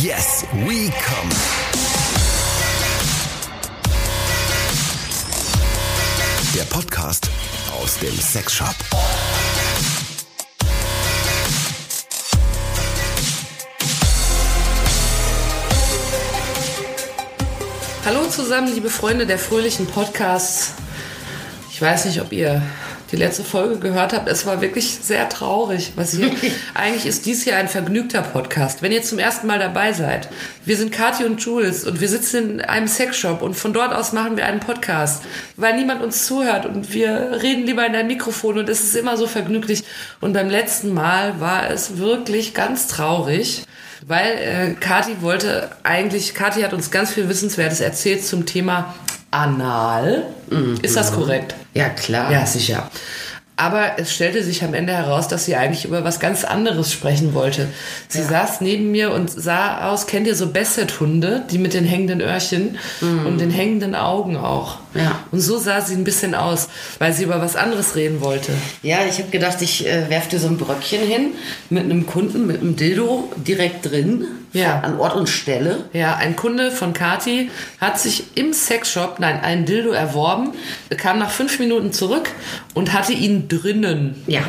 Yes, we come. Der Podcast aus dem Sexshop. Hallo zusammen, liebe Freunde der fröhlichen Podcasts. Ich weiß nicht, ob ihr die letzte Folge gehört habt. Es war wirklich sehr traurig, was hier. Eigentlich ist dies hier ein vergnügter Podcast. Wenn ihr zum ersten Mal dabei seid, wir sind Kathi und Jules und wir sitzen in einem Sexshop und von dort aus machen wir einen Podcast, weil niemand uns zuhört und wir reden lieber in ein Mikrofon und es ist immer so vergnüglich. Und beim letzten Mal war es wirklich ganz traurig. Weil äh, Kathi wollte eigentlich, Kathi hat uns ganz viel Wissenswertes erzählt zum Thema Anal. Ist das korrekt? Ja, klar. Ja, sicher. Aber es stellte sich am Ende heraus, dass sie eigentlich über was ganz anderes sprechen wollte. Sie saß neben mir und sah aus, kennt ihr so Basset-Hunde, die mit den hängenden Öhrchen und den hängenden Augen auch. Ja. Und so sah sie ein bisschen aus, weil sie über was anderes reden wollte. Ja, ich habe gedacht, ich äh, werf dir so ein Bröckchen hin mit einem Kunden, mit einem Dildo direkt drin. Ja. An Ort und Stelle. Ja, ein Kunde von Kati hat sich im Sexshop, nein, einen Dildo erworben, kam nach fünf Minuten zurück und hatte ihn drinnen. Ja.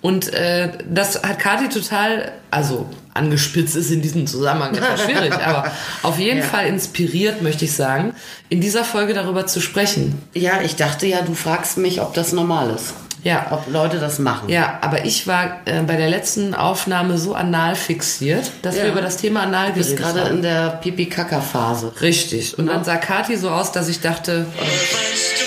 Und äh, das hat Kati total, also angespitzt ist in diesem Zusammenhang etwas schwierig, aber auf jeden Ja. Fall inspiriert, möchte ich sagen, in dieser Folge darüber zu sprechen. Ja, ich dachte ja, du fragst mich, ob das normal ist. Ja. Ob Leute das machen. Ja, aber ich war äh, bei der letzten Aufnahme so anal fixiert, dass Ja. wir über das Thema Anal Du bist geredet gerade haben. in der Pipi-Kaka-Phase. Richtig. Und dann sah Kati so aus, dass ich dachte, Meinst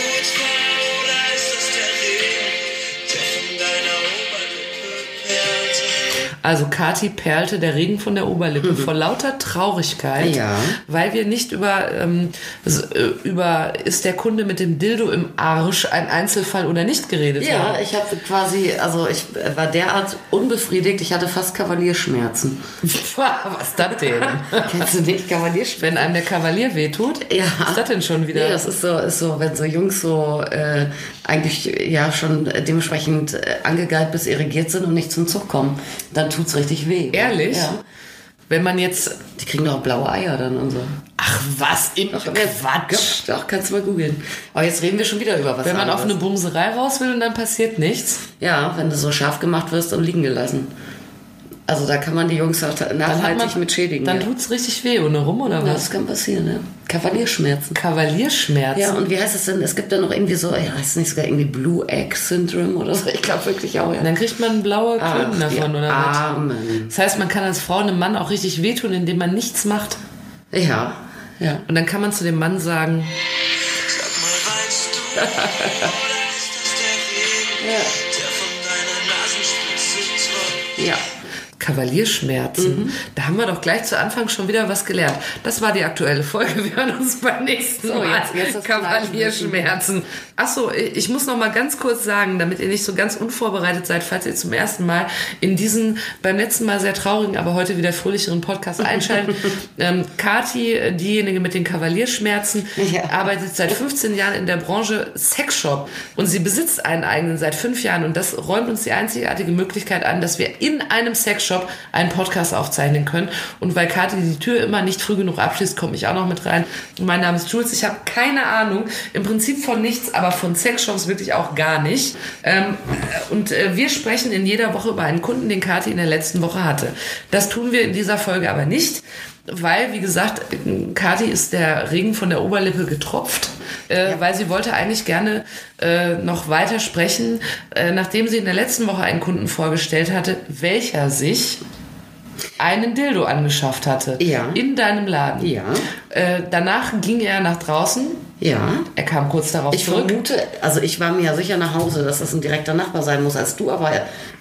Also Kati perlte der Regen von der Oberlippe vor lauter Traurigkeit, Mhm. Ja. weil wir nicht über, ähm, äh, über ist der Kunde mit dem Dildo im Arsch ein Einzelfall oder nicht geredet Ja, haben. ich habe quasi, also ich war derart unbefriedigt, ich hatte fast Kavalierschmerzen. Was ist das denn? Kennst du nicht Kavalierschmerzen? Wenn einem der Kavalier wehtut, Ja. ist das denn schon wieder? Nee, das ist so, ist so, wenn so Jungs so äh, eigentlich ja schon dementsprechend äh, angegeilt bis irrigiert sind und nicht zum Zug kommen, dann tut's richtig weh. Ehrlich? Ja. Wenn man jetzt, Die kriegen doch blaue Eier dann und so. ach was, im Quatsch. Doch, kannst du mal googeln. Aber jetzt reden wir schon wieder über was Wenn man auf eine anderes. Bumserei raus will und dann passiert nichts, Ja, wenn du so scharf gemacht wirst und liegen gelassen. Also da kann man die Jungs auch nachhaltig man, mit schädigen. dann ja. tut's richtig weh ohne rum oder ja, was? das kann passieren, ja. Kavalierschmerzen. Kavalierschmerzen. Ja, und wie heißt es denn? Es gibt da noch irgendwie so, ja, heißt es nicht sogar irgendwie Blue Egg Syndrome oder so? Ich glaube wirklich auch, ja. Und dann kriegt man blaue Klöten davon, oder was? Armen. Das heißt, man kann als Frau einem Mann auch richtig wehtun, indem man nichts macht. Ja, ja. Und dann kann man zu dem Mann sagen, Sag mal, weinst du, oder ist das der Regen, der von deiner Nasenspitze tropft? Ja. Kavalierschmerzen. Da haben wir doch gleich zu Anfang schon wieder was gelernt. Das war die aktuelle Folge. Wir hören uns beim nächsten So, Mal. jetzt- jetzt Kavalierschmerzen. Achso, ich muss noch mal ganz kurz sagen, damit ihr nicht so ganz unvorbereitet seid, falls ihr zum ersten Mal in diesen beim letzten Mal sehr traurigen, aber heute wieder fröhlicheren Podcast einschalten. ähm, Kati, diejenige mit den Kavalierschmerzen, Ja. arbeitet seit 15 Jahren in der Branche Sexshop und sie besitzt einen eigenen seit fünf Jahren und das räumt uns die einzigartige Möglichkeit an, dass wir in einem Sexshop einen Podcast aufzeichnen können. Und weil Kathi die Tür immer nicht früh genug abschließt, komme ich auch noch mit rein. Mein Name ist Jules. Ich habe keine Ahnung, im Prinzip von nichts, aber von Sexshops wirklich auch gar nicht. Ähm, und äh, wir sprechen in jeder Woche über einen Kunden, den Kathi in der letzten Woche hatte. Das tun wir in dieser Folge aber nicht. Weil, wie gesagt, Kathi ist der Regen von der Oberlippe getropft, äh, weil sie wollte eigentlich gerne äh, noch weiter sprechen, äh, nachdem sie in der letzten Woche einen Kunden vorgestellt hatte, welcher sich einen Dildo angeschafft hatte. Ja. In deinem Laden. Ja. Äh, danach ging er nach draußen. Ja. Er kam kurz darauf Ich zurück. vermute, also ich war mir ja sicher nach Hause, dass das ein direkter Nachbar sein muss, als du aber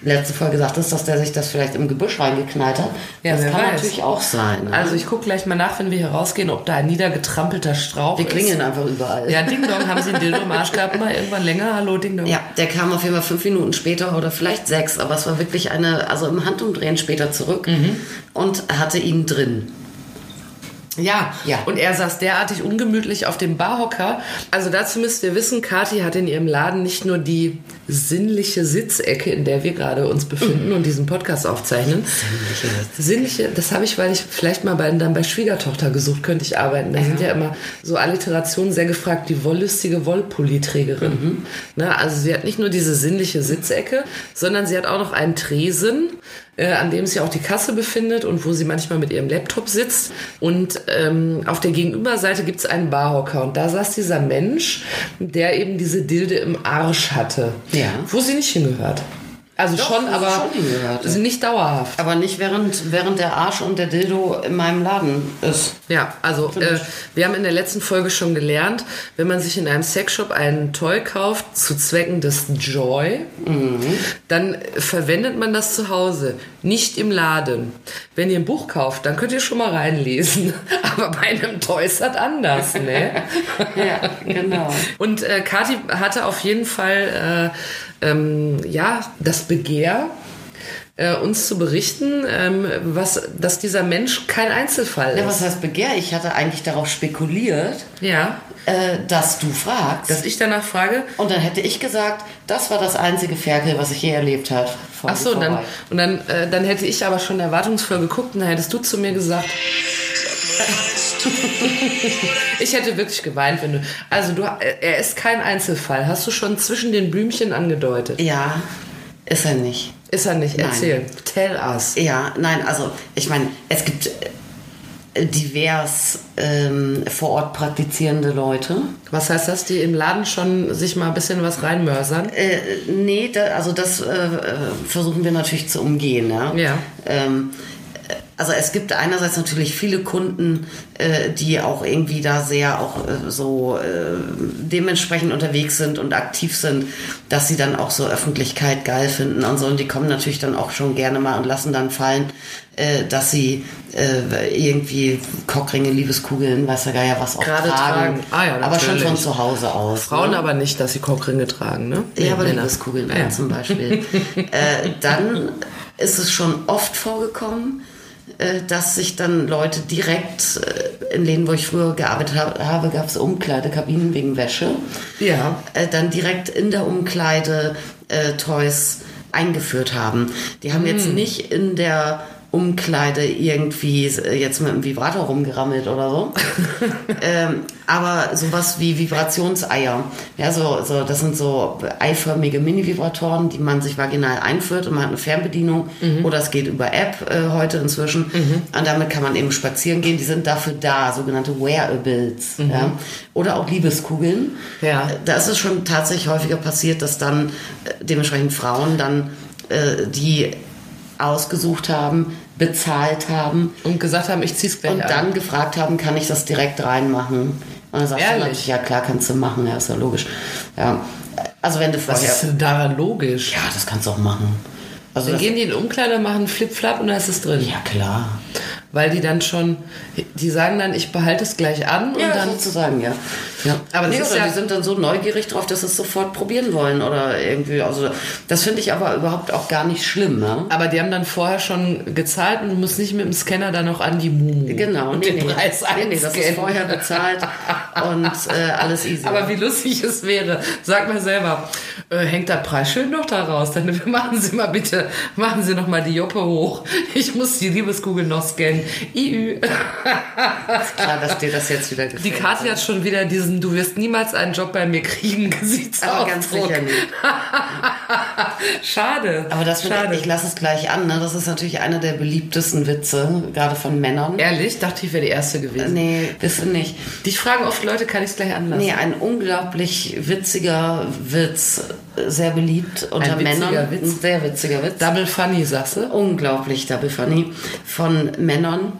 letzte Folge sagtest, dass der sich das vielleicht im Gebüsch reingeknallt hat. Ja, das kann weiß. natürlich auch sein. Ne? Also ich gucke gleich mal nach, wenn wir hier rausgehen, ob da ein niedergetrampelter Strauch die ist. klingeln einfach überall. Ja, Ding Dong, haben Sie einen Dildo im Arsch gehabt? Mal irgendwann länger? Hallo, Ding Dong. Ja, der kam auf jeden Fall fünf Minuten später oder vielleicht sechs, aber es war wirklich eine, also im Handumdrehen später zurück Mhm. und hatte ihn drin. Ja, Ja. und er saß derartig ungemütlich auf dem Barhocker. Also dazu müsst ihr wissen, Kathi hat in ihrem Laden nicht nur die sinnliche Sitzecke, in der wir gerade uns befinden und diesen Podcast aufzeichnen. Sinnliche, das habe ich, weil ich vielleicht mal bei, dann bei Schwiegertochter gesucht, könnte ich arbeiten. Da sind ja immer so Alliterationen sehr gefragt, die wollüstige Wollpulliträgerin. Ne, also sie hat nicht nur diese sinnliche Sitzecke, sondern sie hat auch noch einen Tresen, äh, an dem sich auch die Kasse befindet und wo sie manchmal mit ihrem Laptop sitzt. Und ähm, auf der Gegenüberseite gibt es einen Barhocker. Und da saß dieser Mensch, der eben diese Dilde im Arsch hatte. Ja. Wo sie nicht hingehört. Also Doch, schon, aber schon nicht dauerhaft. Aber nicht während, während der Arsch und der Dildo in meinem Laden ist. Ja, also äh, wir haben in der letzten Folge schon gelernt, wenn man sich in einem Sexshop einen Toy kauft zu Zwecken des Joy, dann verwendet man das zu Hause, nicht im Laden. Wenn ihr ein Buch kauft, dann könnt ihr schon mal reinlesen. Aber bei einem Toy ist das anders, ne? Ja, genau. Und äh, Kathi hatte auf jeden Fall äh, ähm, ja das Begehr, äh, uns zu berichten, ähm, was, dass dieser Mensch kein Einzelfall Ja, ist. was heißt Begehr? Ich hatte eigentlich darauf spekuliert, Ja, äh, dass du fragst. dass ich danach frage. und dann hätte ich gesagt, das war das einzige Ferkel, was ich je erlebt habe. Ach so, und dann, und dann, äh, dann hätte ich aber schon erwartungsvoll geguckt und dann hättest du zu mir gesagt, ich hätte wirklich geweint, wenn du. Also du, er ist kein Einzelfall. Hast du schon zwischen den Blümchen angedeutet? Ja, ist er nicht. Ist er nicht? Nein. Erzähl. Tell us. Ja, nein, also ich meine, es gibt äh, divers ähm, vor Ort praktizierende Leute. Was heißt das? Die im Laden schon sich mal ein bisschen was reinmörsern? Äh, nee, da, also das äh, äh, versuchen wir natürlich zu umgehen. Ja. Ja. Ähm, äh, also es gibt einerseits natürlich viele Kunden, äh, die auch irgendwie da sehr auch äh, so äh, dementsprechend unterwegs sind und aktiv sind, dass sie dann auch so Öffentlichkeit geil finden und so. Und die kommen natürlich dann auch schon gerne mal und lassen dann fallen, äh, dass sie äh, irgendwie Cockringe, Liebeskugeln, weiß der Geier was auch Gerade tragen. tragen. Ah ja, aber schon von zu Hause aus. Frauen ne? aber nicht, dass sie Kochringe tragen, ne? Ja, aber Männer. Liebeskugeln Ja, zum Beispiel. äh, dann ist es schon oft vorgekommen, dass sich dann Leute direkt äh, in Läden, wo ich früher gearbeitet habe, gab es Umkleidekabinen wegen Wäsche. Ja. Äh, dann direkt in der Umkleide äh, Toys eingeführt haben. Die haben jetzt nicht in der Umkleide irgendwie äh, jetzt mit einem Vibrator rumgerammelt oder so. ähm, aber sowas wie Vibrationseier. Ja, so, so, das sind so eiförmige Mini-Vibratoren, die man sich vaginal einführt und man hat eine Fernbedienung oder es geht über App äh, heute inzwischen. Und damit kann man eben spazieren gehen. Die sind dafür da, sogenannte Wearables. Ja? Oder auch Liebeskugeln. Ja. Äh, Da ist es schon tatsächlich häufiger passiert, dass dann äh, dementsprechend Frauen dann äh, die ausgesucht haben, bezahlt haben Und gesagt haben, ich zieh's gleich und an. dann gefragt haben, kann ich das direkt reinmachen? Und dann sagst du Ehrlich? natürlich, ja klar, kannst du machen, ja, ist ja logisch. Ja. Also wenn du Was ist denn daran logisch? Ja, das kannst du auch machen. Also Dann gehen die in Umkleider, machen Flip-Flap und da ist es drin. ja, klar. Weil die dann schon, die sagen dann, ich behalte es gleich an und Ja, dann. sozusagen, ja. ja. Aber nee, ja- die sind dann so neugierig drauf, dass sie es sofort probieren wollen oder irgendwie. Also das finde ich aber überhaupt auch gar nicht schlimm, ne? Aber die haben dann vorher schon gezahlt und du musst nicht mit dem Scanner dann noch an die Mumu. Genau, und nee, den nee. Preis nee, nee, das ist vorher bezahlt und äh, alles easy. Aber wie lustig es wäre. Sag mal selber, äh, hängt der Preisschild noch da raus? Dann machen Sie mal bitte, machen Sie noch mal die Joppe hoch. Ich muss die Liebeskugel noch scannen. IÜ. klar, dass dir das jetzt wieder gefällt. Die Kathi hat schon wieder diesen Du wirst niemals einen Job bei mir kriegen Gesichtsausdruck. aber ganz sicher nicht. Schade. Aber das Schade. ich, ich lasse es gleich an, ne? Das ist natürlich einer der beliebtesten Witze, gerade von Männern. Ehrlich? Dachte ich, wäre die erste gewesen. Nee, bist du nicht. Dich fragen oft Leute, kann ich es gleich anlassen? Nee, ein unglaublich witziger Witz, sehr beliebt unter witziger Männern. Witz? Ein sehr witziger Witz. Double funny, sagst du? unglaublich double funny von Männern,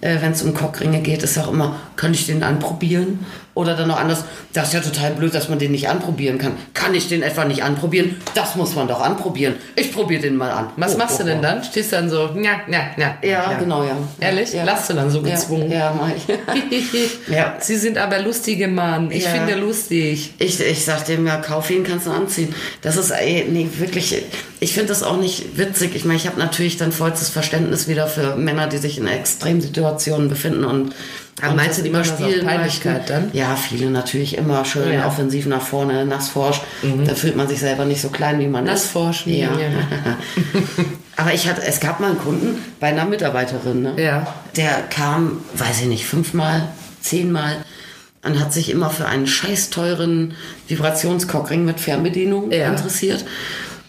äh, wenn es um Cockringe geht, ist auch immer, kann ich den anprobieren? Oder dann noch anders, das ist ja total blöd, dass man den nicht anprobieren kann. Kann ich den etwa nicht anprobieren? Das muss man doch anprobieren. Ich probiere den mal an. Was Oh, machst oh, du denn oh. dann? Stehst dann so, ja, ja, ja. Ja, genau, ja. Ehrlich? Ja. Lachst du dann so Ja, gezwungen? Ja, mach ich. Ja. Sie sind aber lustige Mann. Ich Ja. finde lustig. Ich, ich sag dem ja, kauf ihn, kannst du anziehen. Das ist, ey, nee, wirklich, Ich finde das auch nicht witzig. Ich meine, ich habe natürlich dann vollstes Verständnis wieder für Männer, die sich in Extremsituationen befinden und Aber und meinst du, die das aus Peinlichkeit dann? Ja, viele natürlich immer schön Ja. Mhm. offensiv nach vorne, nassforsch. Da fühlt man sich selber nicht so klein, wie man Nassforsch, ist. wie Ja. ne? Aber ich hatte, es gab mal einen Kunden bei einer Mitarbeiterin, ne? Ja. Der kam, weiß ich nicht, fünfmal, zehnmal und hat sich immer für einen scheiß teuren Vibrationskockring mit Fernbedienung Ja. interessiert.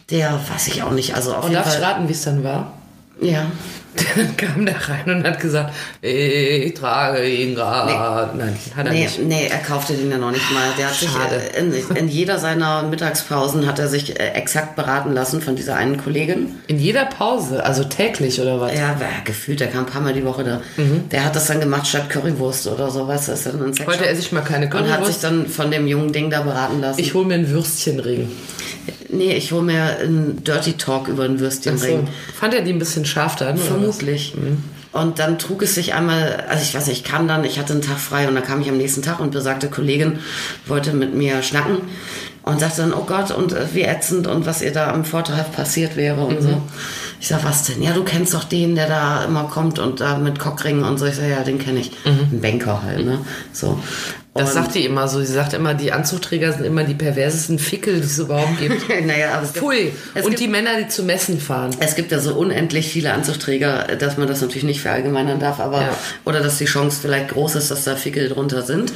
Der weiß ich auch nicht. Also auf Und jeden darf ich Fall. raten, wie es dann war? Ja. Dann kam der rein und hat gesagt, ich trage ihn gerade. Nein, hat er Nee, nicht. nee, er kaufte den ja noch nicht mal. Der hat Schade. sich äh, in, in jeder seiner Mittagspausen hat er sich äh, exakt beraten lassen von dieser einen Kollegin. In jeder Pause, also täglich oder was? Ja, war gefühlt, der kam ein paar Mal die Woche da. Der hat das dann gemacht statt Currywurst oder so, weißt du, ist dann. Wollte er sich mal keine Und hat sich Currywurst? dann von dem jungen Ding da beraten lassen. Ich hole mir einen Würstchenring. Nee, ich hole mir einen Dirty Talk über Ach Würstchenring. so. Fand er die ein bisschen scharf dann? Vermutlich. Und dann trug es sich einmal, also ich weiß nicht, ich kam dann, ich hatte einen Tag frei und dann kam ich am nächsten Tag und besagte Kollegin wollte mit mir schnacken und sagte dann, oh Gott, und äh, wie ätzend und was ihr da am Vortag passiert wäre und so. Ich sag, was denn? Ja, du kennst doch den, der da immer kommt und da mit Cockringen und so. Ich sag, ja, den kenne ich. Ein Banker halt, ne? So. Das sagt die immer so. Sie sagt immer, die Anzugträger sind immer die perversesten Fickel, die es überhaupt gibt. naja, aber es gibt, Pfui. es Und gibt, die Männer, die zu Messen fahren. Es gibt ja so unendlich viele Anzugträger, dass man das natürlich nicht verallgemeinern darf, aber Ja. oder dass die Chance vielleicht groß ist, dass da Fickel drunter sind.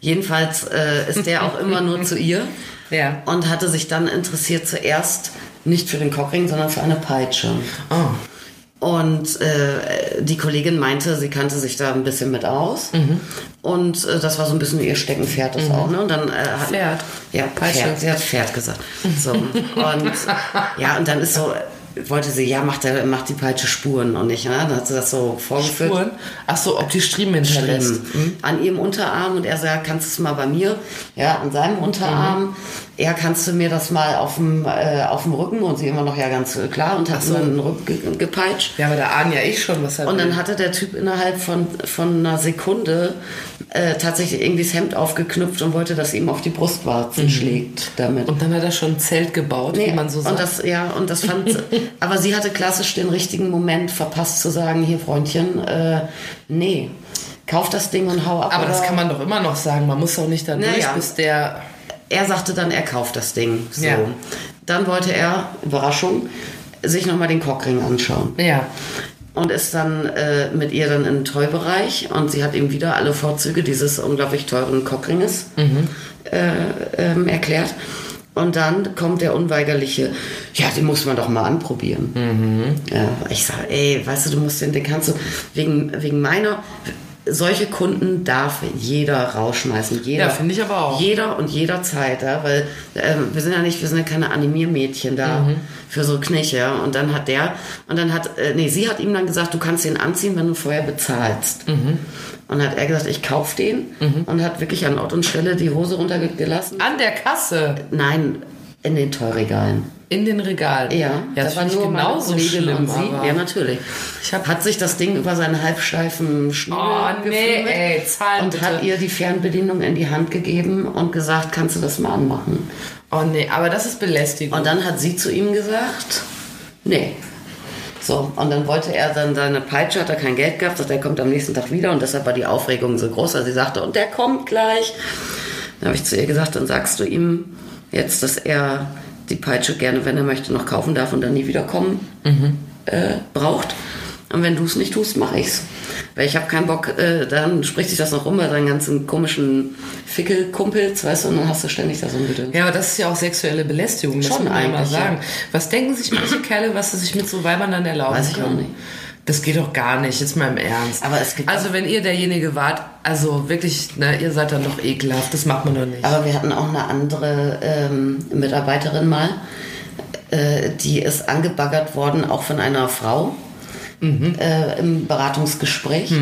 Jedenfalls äh, ist der auch immer nur zu ihr Ja. und hatte sich dann interessiert zuerst nicht für den Cockring, sondern für eine Peitsche. Oh. Und äh, die Kollegin meinte, sie kannte sich da ein bisschen mit aus. Mhm. Und äh, das war so ein bisschen ihr Steckenpferd, das auch. Ne? Und dann, äh, hat, Pferd. Ja, Peitsche. Pferd. Sie hat Pferd gesagt. So. Und ja, und dann ist so, wollte sie, ja, macht, der, macht die Peitsche Spuren und nicht. Ne? Dann hat sie das so vorgeführt. Spuren? Ach so, ob die Striemen hinterlässt. Striemen. An ihrem Unterarm und er sagt, kannst du es mal bei mir? Ja, an seinem Unterarm. Ja, kannst du mir das mal auf dem, äh, auf dem Rücken? Und sie immer noch, ja, ganz klar und hat so einen Rücken ge gepeitscht. Ja, aber da ahnen ja ich schon, was er Und dann hatte der Typ innerhalb von, von einer Sekunde äh, tatsächlich irgendwie das Hemd aufgeknüpft und wollte, dass ihm auf die Brustwarzen schlägt damit. Und dann hat er schon ein Zelt gebaut, wie man so sagt. und das, ja, und das fand, aber sie hatte klassisch den richtigen Moment verpasst zu sagen, hier Freundchen, äh, nee, kauf das Ding und hau ab. aber das kann man doch immer noch sagen. Man muss doch nicht dann Naja. durch, bis der... Er sagte dann, er kauft das Ding. So. Ja. Dann wollte er, Überraschung, sich nochmal den Cockring anschauen. Ja. und ist dann äh, mit ihr dann im Toy-Bereich und sie hat ihm wieder alle Vorzüge dieses unglaublich teuren Cockringes äh, ähm, erklärt. Und dann kommt der unweigerliche, ja, den muss man doch mal anprobieren. Ja, ich sage, ey, weißt du, du musst den, den kannst du, wegen, wegen meiner, solche Kunden darf jeder rausschmeißen. Jeder, Ja, finde ich aber auch. Jeder und jederzeit, ja, weil ähm, wir sind ja nicht, wir sind ja keine Animiermädchen da Mhm. für so Kniche. Ja. Und dann hat der, und dann hat, äh, nee, sie hat ihm dann gesagt, du kannst den anziehen, wenn du vorher bezahlst. Mhm. Und hat er gesagt, ich kauf den und hat wirklich an Ort und Stelle die Hose runtergelassen. An der Kasse. Nein, in den Teuregalen. In den Regalen. Ja, ja das finde ich meine genauso schlimm. und sie. Ja, natürlich. Ich hab- hat sich das Ding über seinen halbsteifen Schnüre Oh, nee, ey, und bitte. hat ihr die Fernbedienung in die Hand gegeben und gesagt, kannst du das mal anmachen? Oh nee, aber das ist Belästigung. Und dann hat sie zu ihm gesagt, nee. So, und dann wollte er dann seine Peitsche, hat er kein Geld gehabt, sagt, er kommt am nächsten Tag wieder und deshalb war die Aufregung so groß, weil sie sagte, und der kommt gleich. Dann habe ich zu ihr gesagt, dann sagst du ihm jetzt, dass er die Peitsche gerne, wenn er möchte, noch kaufen darf und dann nie wiederkommen äh, braucht. Und wenn du es nicht tust, mache ich's. Weil ich habe keinen Bock, äh, dann spricht sich das noch rum bei deinen ganzen komischen Fickelkumpels, weißt du, und dann hast du ständig da so ein Gedöns. ja, aber das ist ja auch sexuelle Belästigung, das Schon muss man mal eigentlich, ja. sagen. Was denken sich manche Kerle, was sie sich mit so Weibern dann erlauben Weiß ich auch können? nicht. Das geht doch gar nicht, jetzt mal im Ernst. Aber es gibt also wenn ihr derjenige wart, also wirklich, ne, ihr seid dann doch ekelhaft, das macht man doch nicht. Aber wir hatten auch eine andere ähm, Mitarbeiterin mal, äh, die ist angebaggert worden, auch von einer Frau Mhm. äh, im Beratungsgespräch.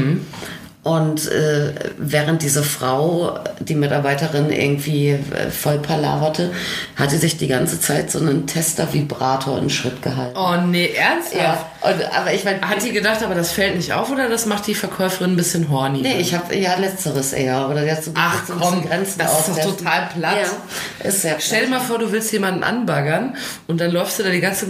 Und äh, während diese Frau, die Mitarbeiterin, irgendwie äh, voll palaverte, hat sie sich die ganze Zeit so einen Tester-Vibrator in Schritt gehalten. Oh nee, ernsthaft? Ja, und, aber ich meine, Hat die gedacht, aber das fällt nicht auf oder das macht die Verkäuferin ein bisschen horny? nee, ich habe ja letzteres eher. Oder jetzt so Ach so komm, Grenzen das ist doch total platt. Ja, ist sehr Stell dir mal vor, du willst jemanden anbaggern und dann läufst du da die ganze,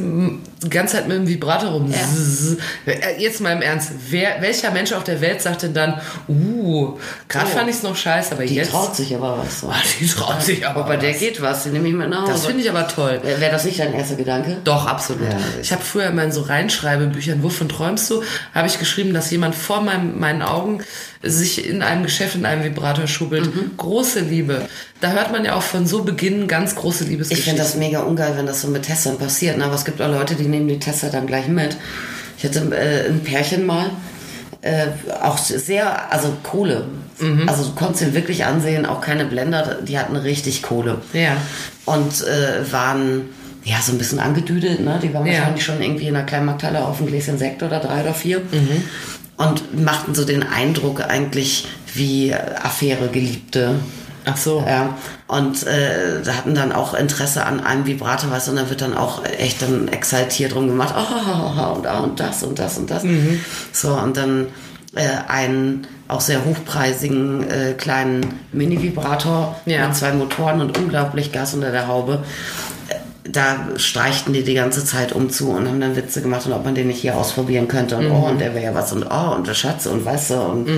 die ganze Zeit mit dem Vibrator rum. Ja. Äh, Jetzt mal im Ernst, wer, welcher Mensch auf der Welt sagt denn dann, uh, gerade So. fand ich es noch scheiße, aber Die jetzt... traut sich aber was. So. Ah, die traut sich aber der was. geht was, die nehme ich mit nach Hause. Das finde ich aber toll. Wäre wär das nicht dein erster Gedanke? Doch, absolut. Ja. ich habe früher in meinen so Reinschreibebüchern, wovon träumst du, habe ich geschrieben, dass jemand vor meinem, meinen Augen sich in einem Geschäft in einem Vibrator schubbelt. Mhm. Große Liebe. Da hört man ja auch von so Beginn ganz große Ich Liebesgeschichten. finde das mega ungeil, wenn das so mit Testern passiert. ne? Aber es gibt auch Leute, die nehmen die Tester dann gleich mit. Ich hatte äh, ein Pärchen mal, äh, auch sehr, also Kohle. Mhm. Also du konntest ihn wirklich ansehen, auch keine Blender, die hatten richtig Kohle. Ja. Und äh, waren ja so ein bisschen angedüdelt, ne? Die waren Ja. wahrscheinlich schon irgendwie in einer kleinen Markthalle auf ein Gläschen Sekt oder drei oder vier. Mhm. Und machten so den Eindruck eigentlich wie Affäre Geliebte. Ach so. Ja, und äh, da hatten dann auch Interesse an einem Vibrator, weißt du, und da wird dann auch echt dann exaltiert drum gemacht, oh, und, ah, und das und das und das. Mhm. So, und dann äh, einen auch sehr hochpreisigen äh, kleinen Mini-Vibrator Ja. mit zwei Motoren und unglaublich Gas unter der Haube. Da streichten die die ganze Zeit um zu und haben dann Witze gemacht und ob man den nicht hier ausprobieren könnte und oh und der wäre ja was und oh und der Schatz und weißt du und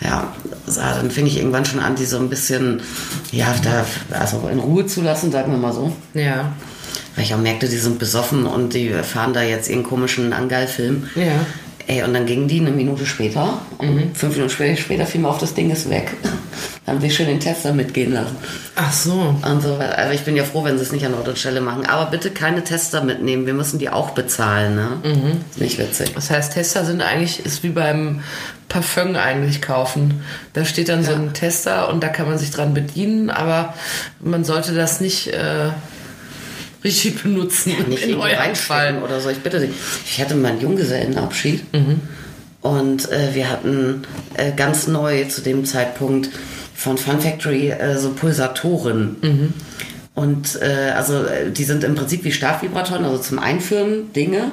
ja, so, dann fing ich irgendwann schon an, die so ein bisschen ja, da also in Ruhe zu lassen, sagen wir mal so. Ja. Weil ich auch merkte, die sind besoffen und die fahren da jetzt ihren komischen Angeil-Film. Ja. Ey, und dann gingen die eine Minute später und fünf Minuten später, später fiel mir auf, das Ding ist weg. Haben sie schön den Tester mitgehen lassen. Ach so. Und so, also ich bin ja froh, wenn sie es nicht an Ort und Stelle machen. Aber bitte keine Tester mitnehmen. Wir müssen die auch bezahlen, ne? Ist nicht witzig. Das heißt, Tester sind eigentlich, ist wie beim Parfum eigentlich kaufen. Da steht dann so ein Tester und da kann man sich dran bedienen, aber man sollte das nicht äh, richtig benutzen. Nicht in Fall. oder so. Ich bitte dich. Ich hatte meinen Junggesellenabschied. Und äh, wir hatten äh, ganz neu zu dem Zeitpunkt von Fun Factory äh, so Pulsatoren. Und äh, also äh, die sind im Prinzip wie Stabvibratoren, also zum Einführen Dinge,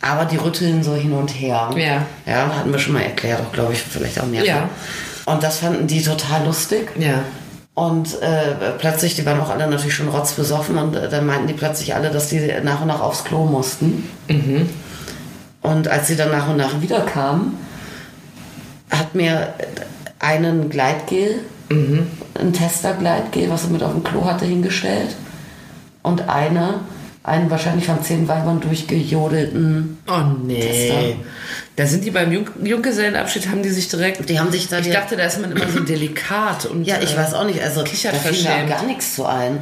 aber die rütteln so hin und her. Ja. Ja, hatten wir schon mal erklärt, auch glaube ich, vielleicht auch mehrfach. Ja. Und das fanden die total lustig. Ja. Und äh, plötzlich, die waren auch alle natürlich schon rotzbesoffen und äh, dann meinten die plötzlich alle, dass die nach und nach aufs Klo mussten. Und als sie dann nach und nach wiederkamen, hat mir einen Gleitgel, ein Tester-Gleitgel, was er mit auf dem Klo hatte, hingestellt. Und eine, einen wahrscheinlich von zehn Weibern durchgejodelten. Oh nee. Tester. Da sind die beim Jung Junggesellenabschied, haben die sich direkt. Die haben sich da ich dachte, da ist man immer so delikat und. Ja, ich äh, weiß auch nicht. Also da fiel mir gar nichts zu ein.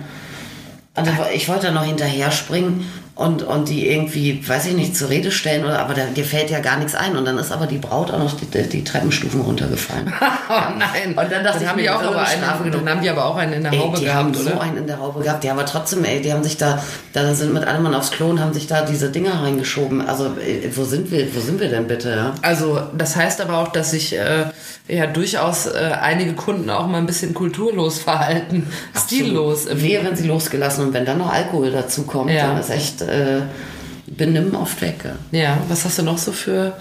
Und da, ich wollte da noch hinterher springen und, und die irgendwie, weiß ich nicht, zur Rede stellen, oder, aber da, dir fällt ja gar nichts ein. Und dann ist aber die Braut auch noch die, die, die Treppenstufen runtergefallen. Oh nein. Und dann dachte ich haben mir, die auch aber einen, dann haben die aber auch einen in der Ey, Haube die gehabt, haben so oder? einen in der Haube gehabt. Ja, aber trotzdem, ey, die haben sich da, da sind mit allem Mann aufs Klo und haben sich da diese Dinger reingeschoben. Also, ey, wo sind wir, wo sind wir denn bitte, ja? Also das heißt aber auch, dass sich äh, ja durchaus äh, einige Kunden auch mal ein bisschen kulturlos verhalten, stillos. Im, Wehe, wenn sie losgelassen und wenn dann noch Alkohol dazu kommt, Ja. dann ist echt äh, Benimm oft weg. Ja. was hast du noch so für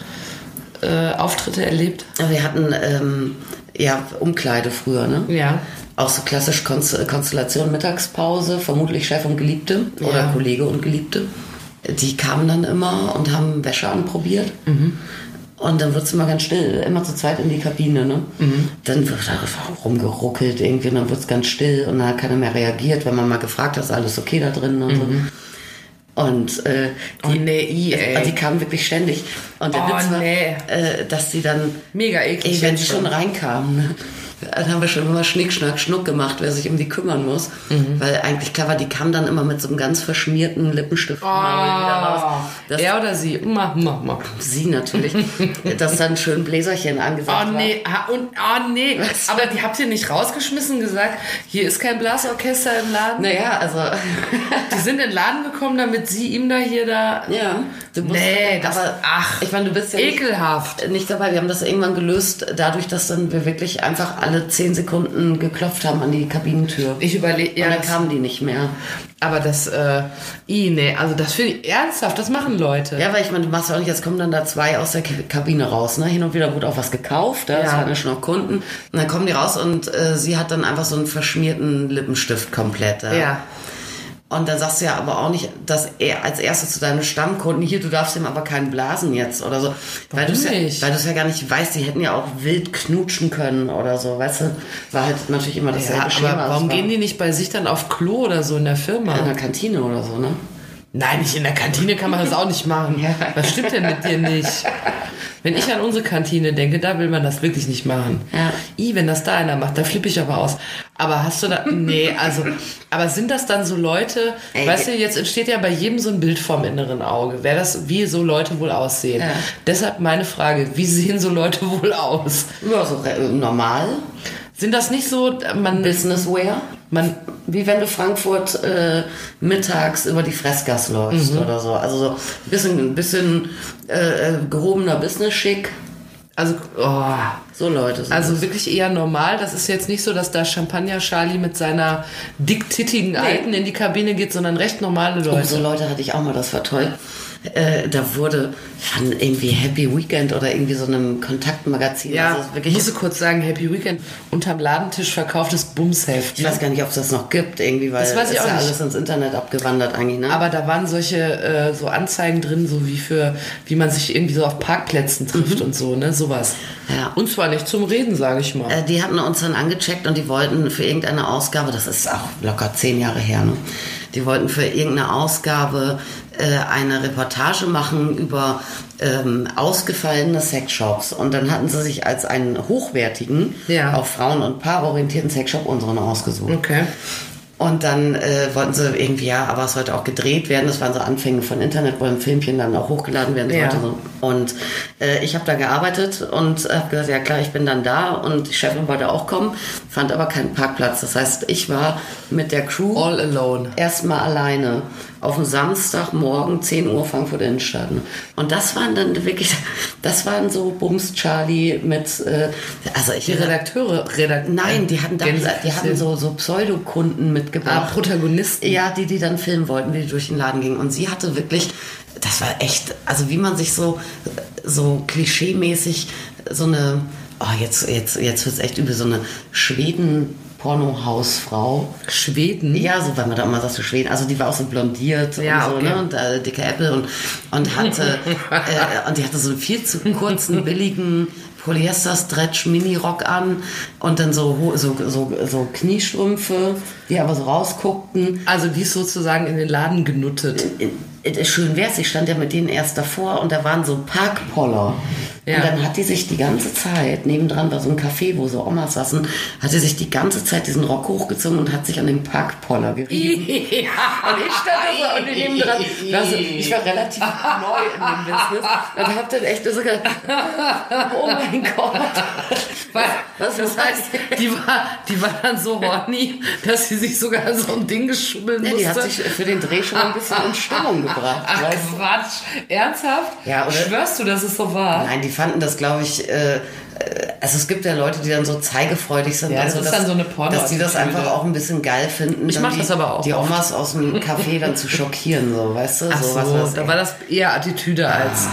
äh, Auftritte erlebt? Wir hatten ähm, ja Umkleide früher, ne? Ja. Auch so klassisch Konst Konstellation Mittagspause, vermutlich Chef und Geliebte oder Ja. Kollege und Geliebte. Die kamen dann immer und haben Wäsche anprobiert. Und dann wird es immer ganz still, immer zu zweit in die Kabine. Ne? Dann wird da rumgeruckelt irgendwie und dann wird es ganz still und dann hat keiner mehr reagiert, wenn man mal gefragt hat, ist alles okay da drin und so. Und äh, Oh nee, i, ey. also die kamen wirklich ständig. Und der Oh, Witz war, nee. äh, dass sie dann Mega eklig. Ey, wenn sie schon reinkamen, ne? Dann haben wir schon immer Schnick, Schnack, Schnuck gemacht, wer sich um die kümmern muss. Mhm. Weil eigentlich klar war, die kam dann immer mit so einem ganz verschmierten Lippenstift mal wieder raus. Das er oder sie? Ma, ma, ma. sie natürlich, dass dann schön Bläserchen angesagt Oh war. nee, ah, und, oh nee. Aber die habt ihr nicht rausgeschmissen und gesagt, hier ist kein Blasorchester im Laden? Naja, also, Die sind in den Laden gekommen, damit sie ihm da hier da... ja. Du musst, Nee, das- aber, ach, ich meine, du bist ja nicht, Ekelhaft. nicht dabei. Wir haben das irgendwann gelöst, dadurch, dass dann wir wirklich einfach alle zehn Sekunden geklopft haben an die Kabinentür. Ich überlege, ja, und dann kamen die nicht mehr. aber das, äh, i, nee, also das finde ich ernsthaft, das machen Leute. Ja, weil ich meine, du machst ja auch nicht, jetzt kommen dann da zwei aus der Kabine raus. Ne? Hin und wieder wurde auch was gekauft, ja. das waren ja schon auch Kunden. Und dann kommen die raus und äh, sie hat dann einfach so einen verschmierten Lippenstift komplett. Ja. Ja. Und dann sagst du ja aber auch nicht, dass er als erstes zu deinem Stammkunden, hier, du darfst ihm aber keinen blasen jetzt oder so. weil du ja, nicht? weil du es ja gar nicht weißt, die hätten ja auch wild knutschen können oder so, weißt du? War halt natürlich immer dasselbe Ja, Schema. aber warum gehen die nicht bei sich dann auf Klo oder so in der Firma? in der Kantine oder so, ne? Nein, nicht in der Kantine kann man das auch nicht machen. Ja. Was stimmt denn mit dir nicht? Wenn ich an unsere Kantine denke, da will man das wirklich nicht machen. Ja. I, wenn das da einer macht, da flippe ich aber aus. Aber hast du da, nee, also, aber sind das dann so Leute, Ey, weißt du, jetzt entsteht ja bei jedem so ein Bild vorm inneren Auge, wer das, wie so Leute wohl aussehen. Ja. Deshalb meine Frage, wie sehen so Leute wohl aus? Ja, so normal. Sind das nicht so, man, Businesswear. man, Wie wenn du Frankfurt äh, mittags über die Fressgas läufst oder so. Also so ein bisschen, ein bisschen äh, äh, gehobener Business-Schick. also, oh, So Leute. Also wirklich eher normal. Das ist jetzt nicht so, dass da Champagner Charlie mit seiner dicktittigen Alten in die Kabine geht, sondern recht normale Oh, Leute. so Leute hatte ich auch mal, das war toll. Äh, da wurde von irgendwie Happy Weekend oder irgendwie so einem Kontaktmagazin. ja, also ich muss kurz sagen, Happy Weekend unterm Ladentisch verkauftes Bumsheft. ich weiß gar nicht, ob es das noch gibt, irgendwie, weil Das weiß ich ist auch ja nicht. alles ins Internet abgewandert eigentlich, ne? Aber da waren solche äh, so Anzeigen drin, so wie für, wie man sich irgendwie so auf Parkplätzen trifft und so, ne, sowas. Mhm. Ja. Und zwar nicht zum Reden, sage ich mal. Äh, die hatten uns dann angecheckt und die wollten für irgendeine Ausgabe, das ist auch locker zehn Jahre her, ne? die wollten für irgendeine Ausgabe eine Reportage machen über ähm, ausgefallene Sexshops. Und dann hatten sie sich als einen hochwertigen, Ja. auf Frauen- und paarorientierten Sexshop unseren ausgesucht. Okay. Und dann äh, wollten sie irgendwie, ja, aber es sollte auch gedreht werden. Das waren so Anfänge von Internet, wo ein Filmchen dann auch hochgeladen werden Ja. sollte. So. Und äh, ich habe da gearbeitet und habe gesagt, ja klar, ich bin dann da und die Chefin wollte auch kommen, fand aber keinen Parkplatz. Das heißt, ich war mit der Crew All alone. erstmal alleine auf dem Samstagmorgen 10 Uhr Frankfurt Innenstadt. ne? Und das waren dann wirklich, das waren so Bums Charlie mit, äh, also ich Die Redakteure, Redakt Nein, die hatten, da, Gänse- die hatten so, so Pseudokunden ah, mitgebracht. Protagonisten. Ja, die, die dann filmen wollten, wie die durch den Laden gingen. Und sie hatte wirklich, das war echt, also wie man sich so, so klischeemäßig so eine, oh, jetzt, jetzt, jetzt wird's echt übel, so eine Schweden- Pornohausfrau. Schweden. Ja, so, weil man da immer sagt, so Schweden. Also die war auch so blondiert Ja, und so, okay. ne? Und äh, dicke Äpfel und, und hatte, äh, und die hatte so einen viel zu kurzen, billigen Polyester-Stretch-Mini-Rock an und dann so, so, so, so Kniestrümpfe, die aber so rausguckten. Also die ist sozusagen in den Laden genuttet. Äh, Schön wär's, ich stand ja mit denen erst davor und da waren so Parkpoller. Ja. Und dann hat die sich die ganze Zeit, nebendran war so ein Café, wo so Omas saßen, hat sie sich die ganze Zeit diesen Rock hochgezogen und hat sich an den Parkpoller gerieben. Und ich stand da so und nebendran. Also, ich war relativ neu in dem Business und hab dann echt so gedacht, oh mein Gott. Weil, Was das heißt, die war, die war dann so horny, dass sie sich sogar so ein Ding geschubbeln Ja, musste. die hat sich für den Dreh schon ein bisschen in Stimmung gebracht. Ach? Quatsch. Ernsthaft? Ja, oder- Schwörst du, dass es so war? Nein, die fanden das, glaube ich, äh, äh, also es gibt ja Leute, die dann so zeigefreudig sind. Ja, das so, ist dass, dann so eine Porno- Dass die das einfach auch ein bisschen geil finden. Ich dann mach die, das aber auch Die oft. Omas aus dem Café dann zu schockieren, so, weißt du? Ach so, was weiß da war das eher Attitüde als.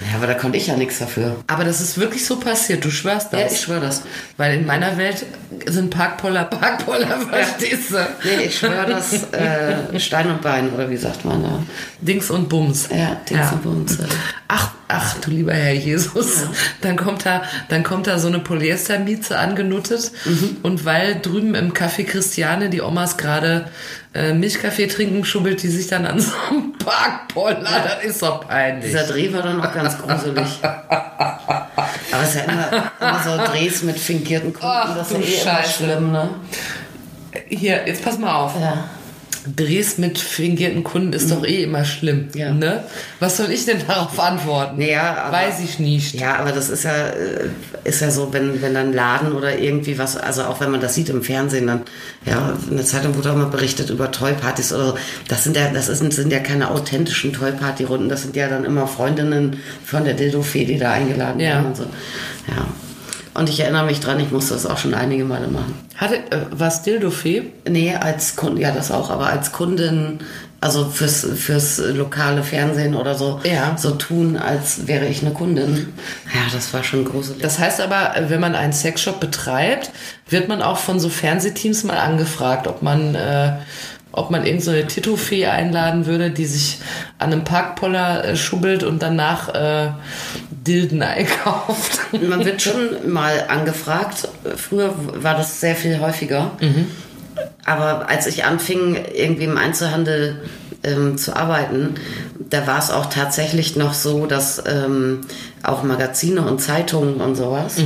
Ja, aber da konnte ich ja nichts dafür. Aber das ist wirklich so passiert, du schwörst das. Ja, ich schwöre das. Weil in meiner Welt sind Parkpoller Parkpoller, verstehst du? Nee, ich schwöre das äh, Stein und Bein, oder wie sagt man da? Dings und Bums. Ja, Dings und Bums, ja. Ach, ach, du lieber Herr Jesus. Dann kommt da, dann kommt da so eine Polyestermieze angenuttet. Mhm. Und weil drüben im Café Christiane die Omas gerade äh, Milchkaffee trinken, schubbelt die sich dann an so einem Parkpoller. Das ist doch peinlich. Dieser Dreh war dann auch ganz gruselig. Aber das ist ja immer, immer so Drehs mit fingierten Kunden, Ach, das ist ja eh immer schlimm, ne? Hier, jetzt pass mal auf. Ja. Drehs mit fingierten Kunden ist doch eh immer schlimm. Ja. Ne? Was soll ich denn darauf antworten? Ja, aber- Weiß ich nicht. Ja, aber das ist ja, äh, ist ja so, wenn, wenn dann Laden oder irgendwie was, also auch wenn man das sieht im Fernsehen, dann, ja, in der Zeitung wurde auch mal berichtet über Toy-Partys oder so. Das sind ja, das ist, sind ja keine authentischen Toy-Party-Runden, das sind ja dann immer Freundinnen von der Dildo-Fee, die da eingeladen Ja. werden und so. Ja. Und ich erinnere mich dran, ich musste das auch schon einige Male machen. Hatte, äh, was Dildofee? Nee, als Kundin, ja, das auch, aber als Kundin, also fürs, fürs lokale Fernsehen oder so, Ja. so tun, als wäre ich eine Kundin. Ja, das war schon gruselig. Das heißt aber, äh, wenn man einen Sexshop betreibt, wird man auch von so Fernsehteams mal angefragt, ob man, äh, ob man irgendeine so eine Tito-Fee einladen würde, die sich an einem Parkpoller äh, schubbelt und danach äh, Dilden einkauft. Man wird schon mal angefragt. Früher war das sehr viel häufiger. Aber als ich anfing, irgendwie im Einzelhandel ähm, zu arbeiten, da war es auch tatsächlich noch so, dass ähm, auch Magazine und Zeitungen und sowas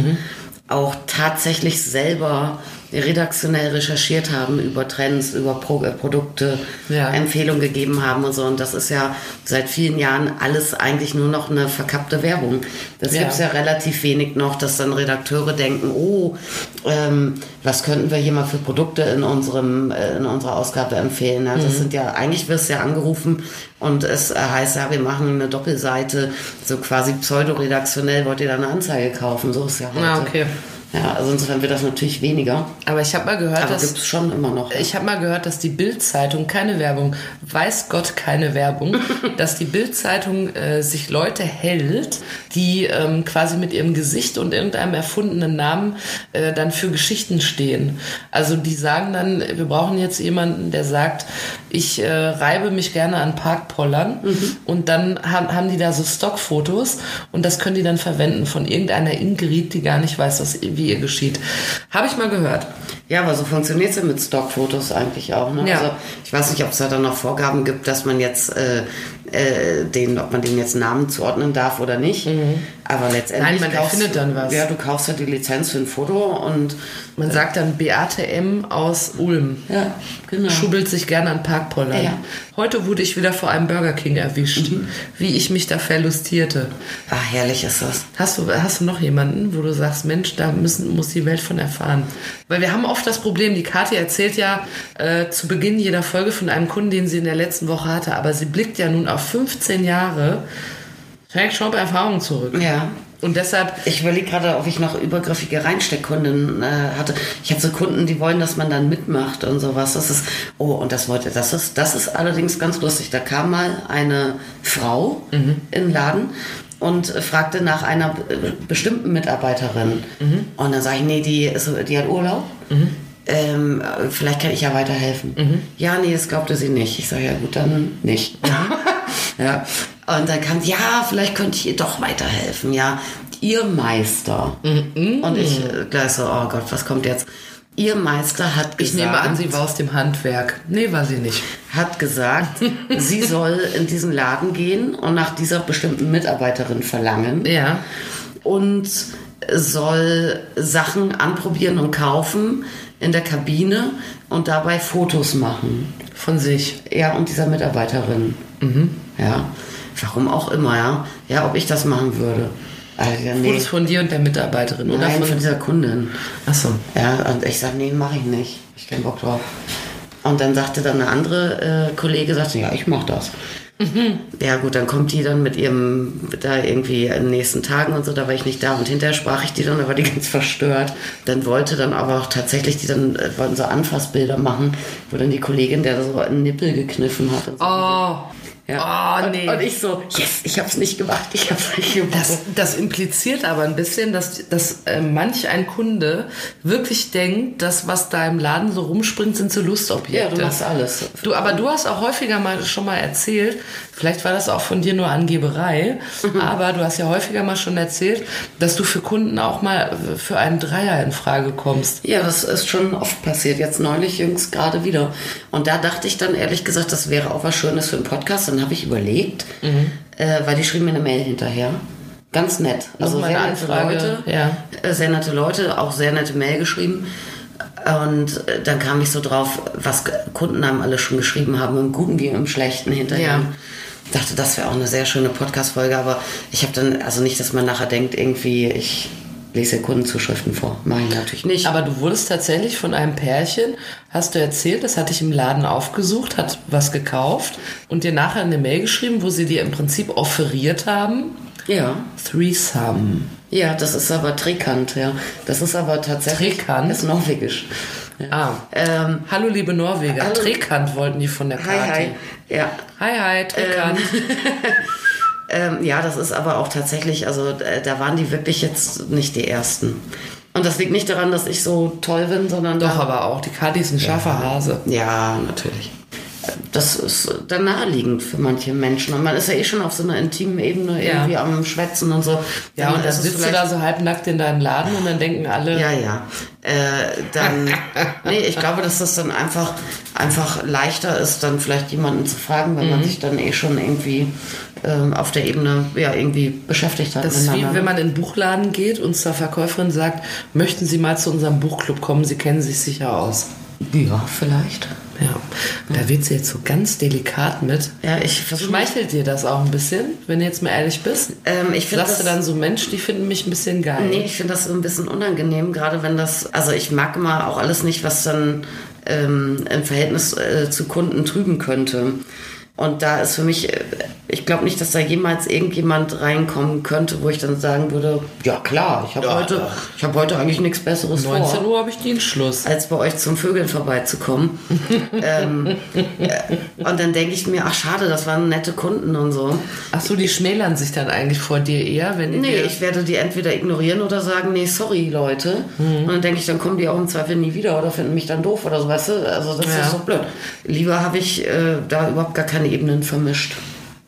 auch tatsächlich selber redaktionell recherchiert haben über Trends, über Pro äh, Produkte, Ja. Empfehlungen gegeben haben und so. Und das ist ja seit vielen Jahren alles eigentlich nur noch eine verkappte Werbung. Das Ja. gibt's ja relativ wenig noch, dass dann Redakteure denken, oh, ähm, was könnten wir hier mal für Produkte in unserem äh, in unserer Ausgabe empfehlen? Ja, Mhm. das sind ja eigentlich wirst du ja angerufen und es äh, heißt ja, wir machen eine Doppelseite, so quasi pseudoredaktionell wollt ihr da eine Anzeige kaufen? So ist ja heute. Ah, okay. Ja, also insofern wird das natürlich weniger, Aber ich habe mal gehört, aber dass gibt's schon immer noch. Ich habe mal gehört, dass die Bild-Zeitung keine Werbung, weiß Gott keine Werbung, dass die Bild-Zeitung äh, sich Leute hält, die ähm, quasi mit ihrem Gesicht und irgendeinem erfundenen Namen äh, dann für Geschichten stehen. Also die sagen dann, wir brauchen jetzt jemanden, der sagt, ich äh, reibe mich gerne an Parkpollern und dann haben, haben die da so Stockfotos und das können die dann verwenden von irgendeiner Ingrid, die gar nicht weiß, was, wie ihr geschieht. Habe ich mal gehört. Ja, aber so funktioniert es ja mit Stockfotos eigentlich auch. Ne? Ja. Also ich weiß nicht, ob es da dann noch Vorgaben gibt, dass man jetzt äh, äh, den, ob man den jetzt Namen zuordnen darf oder nicht. Aber letztendlich Mhm. Nein, man erfindet dann was. Ja, du kaufst ja die Lizenz für ein Foto und Man sagt dann Beate M. aus Ulm. ja, genau. Schubbelt sich gerne an Parkpollern. Ja. Heute wurde ich wieder vor einem Burger King erwischt, wie ich mich da verlustierte. Ah, herrlich ist das. Hast du, hast du noch jemanden, wo du sagst, Mensch, da müssen, muss die Welt von erfahren? Weil wir haben oft das Problem, die Kathi erzählt ja äh, zu Beginn jeder Folge von einem Kunden, den sie in der letzten Woche hatte, aber sie blickt ja nun auf 15 Jahre Sexshop-Erfahrung zurück. Ja. Und deshalb, Ich überlege gerade, ob ich noch übergriffige Reinsteckkunden äh, hatte. Ich habe so Kunden, die wollen, dass man dann mitmacht und sowas. Das ist, oh, und das wollte, das ist, das ist allerdings ganz lustig. Da kam mal eine Frau in den Laden und fragte nach einer be- bestimmten Mitarbeiterin. Und dann sage ich, nee, die, ist, die hat Urlaub. Ähm, vielleicht kann ich ja weiterhelfen. Ja, nee, das glaubte sie nicht. Ich sage, ja gut, dann nicht. ja. Und dann kam, ja, vielleicht könnte ich ihr doch weiterhelfen. Ja, ihr Meister. Und ich äh, gleich so, oh Gott, was kommt jetzt? Ihr Meister hat ich gesagt, nehme an, sie war aus dem Handwerk. Nee, war sie nicht. hat gesagt, sie soll in diesen Laden gehen und nach dieser bestimmten Mitarbeiterin verlangen Ja. und soll Sachen anprobieren und kaufen in der Kabine und dabei Fotos machen. Von sich. Ja, und dieser Mitarbeiterin. Ja, warum auch immer, ja. Ja, ob ich das machen würde. Also, nee. Fotos von dir und der Mitarbeiterin, oder? Nein, von von dieser Kundin. Achso. Ja, und ich sag, nee, mache ich nicht. Ich keinen Bock drauf. Und dann sagte dann eine andere äh, Kollege, sagte, ja, ich mach das. Ja gut, dann kommt die dann mit ihrem, da irgendwie in den nächsten Tagen und so, da war ich nicht da. Und hinterher sprach ich die dann, da war die ganz verstört. Dann wollte dann aber auch tatsächlich, die dann äh, wollten so Anfassbilder machen, wo dann die Kollegin, der so einen Nippel gekniffen hat. So. Oh. Ja. oh, und, nee. und ich so, yes, ich hab's nicht gemacht, ich hab's nicht gemacht. Das, das impliziert aber ein bisschen, dass, dass äh, manch ein Kunde wirklich denkt, dass was da im Laden so rumspringt, sind so Lustobjekte. ja, du machst alles. Du, aber du hast auch häufiger mal schon mal erzählt, vielleicht war das auch von dir nur Angeberei, Mhm. aber du hast ja häufiger mal schon erzählt, dass du für Kunden auch mal für einen Dreier in Frage kommst. Ja, das ist schon oft passiert. Jetzt neulich jüngst gerade wieder. Und da dachte ich dann ehrlich gesagt, das wäre auch was Schönes für einen Podcast. Dann habe ich überlegt, äh, weil die schrieben mir eine Mail hinterher. Ganz nett. Also sehr nette Anfrage, Leute. ja. Äh, Sehr nette Leute, auch sehr nette Mail geschrieben. Und äh, dann kam ich so drauf, was Kunden einem alle schon geschrieben haben, im Guten wie im Schlechten hinterher. Ja. Dachte, das wäre auch eine sehr schöne Podcast-Folge, aber ich habe dann, also nicht, dass man nachher denkt, irgendwie, ich lese Kundenzuschriften vor. Mache ich natürlich nicht. Aber du wurdest tatsächlich von einem Pärchen, hast du erzählt, das hatte ich im Laden aufgesucht, hat was gekauft und dir nachher eine Mail geschrieben, wo sie dir im Prinzip offeriert haben, ja. Threesome. Ja, das ist aber Trekant, ja. Das ist aber tatsächlich. Trekant? Ist norwegisch. Ah. Ähm, Hallo liebe Norweger, Hallo. Trekant wollten die von der hi, Kati. hi. Ja. Hi, hi, Trekant. Ähm, ja, das ist aber auch tatsächlich, also äh, da waren die wirklich jetzt nicht die ersten. Und das liegt nicht daran, dass ich so toll bin, sondern Doch, aber auch, die Kati ist ein scharfer Hase. Ja, natürlich. Das ist dann naheliegend für manche Menschen. Und man ist ja eh schon auf so einer intimen Ebene Ja. irgendwie am Schwätzen und so. Ja, und dann ist es sitzt du da so halbnackt in deinem Laden und dann denken alle, Ja, ja. Äh, dann, nee, ich glaube, dass das dann einfach, einfach leichter ist, dann vielleicht jemanden zu fragen, wenn Mhm. man sich dann eh schon irgendwie ähm, auf der Ebene ja irgendwie beschäftigt hat. Das ist wie wenn man in den Buchladen geht und zur Verkäuferin sagt, möchten Sie mal zu unserem Buchclub kommen, Sie kennen sich sicher aus. ja, vielleicht. Ja, da wird sie jetzt so ganz delikat mit. Ja, ich versuche Schmeichelt dir das auch ein bisschen, wenn du jetzt mal ehrlich bist? Ähm, ich finde Sagst du das- dann so, Mensch, die finden mich ein bisschen geil. Nee, ich finde das so ein bisschen unangenehm, gerade wenn das, also ich mag immer auch alles nicht, was dann ähm, im Verhältnis äh, zu Kunden trüben könnte. Und da ist für mich, äh, ich glaube nicht, dass da jemals irgendjemand reinkommen könnte, wo ich dann sagen würde, ja klar, ich habe Ja, heute, ja. ich habe heute eigentlich nichts Besseres 19 vor. Uhr habe ich Dienstschluss. als bei euch zum Vögeln vorbeizukommen. ähm, äh, und dann denke ich mir, ach schade, das waren nette Kunden und so. Ach so, die schmälern sich dann eigentlich vor dir eher, wenn Nee, ich werde die entweder ignorieren oder sagen, nee, sorry, Leute. Mhm. Und dann denke ich, dann kommen die auch im Zweifel nie wieder oder finden mich dann doof oder so, weißt du? Also das Ja. ist doch blöd. Lieber habe ich äh, da überhaupt gar keine Ebenen vermischt.